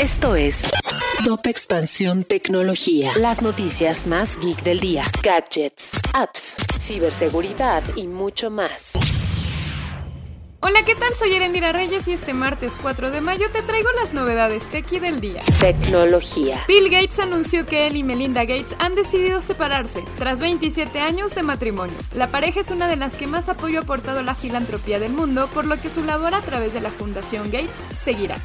Esto es Top Expansión Tecnología. Las noticias más geek del día. Gadgets, apps, ciberseguridad y mucho más. Hola, ¿qué tal? Soy Erendira Reyes y este martes 4 de mayo te traigo las novedades tequi del día. Tecnología. Bill Gates anunció que él y Melinda Gates han decidido separarse tras 27 años de matrimonio. La pareja es una de las que más apoyo ha aportado a la filantropía del mundo, por lo que su labor a través de la Fundación Gates seguirá.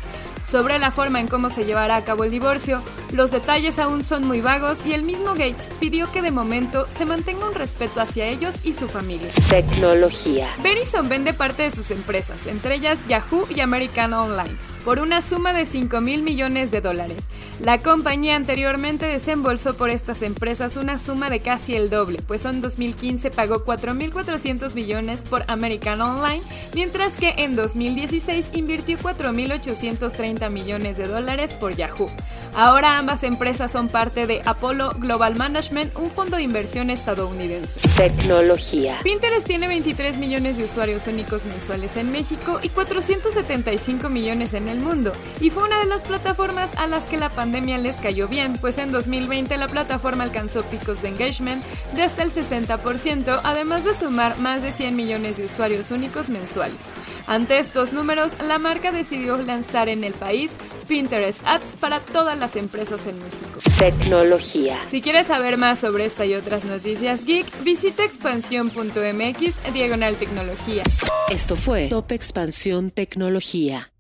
Sobre la forma en cómo se llevará a cabo el divorcio, los detalles aún son muy vagos y el mismo Gates pidió que de momento se mantenga un respeto hacia ellos y su familia. Tecnología. Verizon vende parte de sus empresas, entre ellas Yahoo y American Online por una suma de 5 mil millones de dólares. La compañía anteriormente desembolsó por estas empresas una suma de casi el doble, pues en 2015 pagó 4.400 millones por American Online, mientras que en 2016 invirtió 4.830 millones de dólares por Yahoo. Ahora ambas empresas son parte de Apollo Global Management, un fondo de inversión estadounidense. Tecnología. Pinterest tiene 23 millones de usuarios únicos mensuales en México y 475 millones en el mundo, y fue una de las plataformas a las que la pandemia les cayó bien, pues en 2020 la plataforma alcanzó picos de engagement de hasta el 60%, además de sumar más de 100 millones de usuarios únicos mensuales. Ante estos números, la marca decidió lanzar en el país Pinterest Ads para todas las empresas en México. Tecnología. Si quieres saber más sobre esta y otras noticias geek, visita expansión.mx diagonal tecnología. Esto fue Top Expansión Tecnología.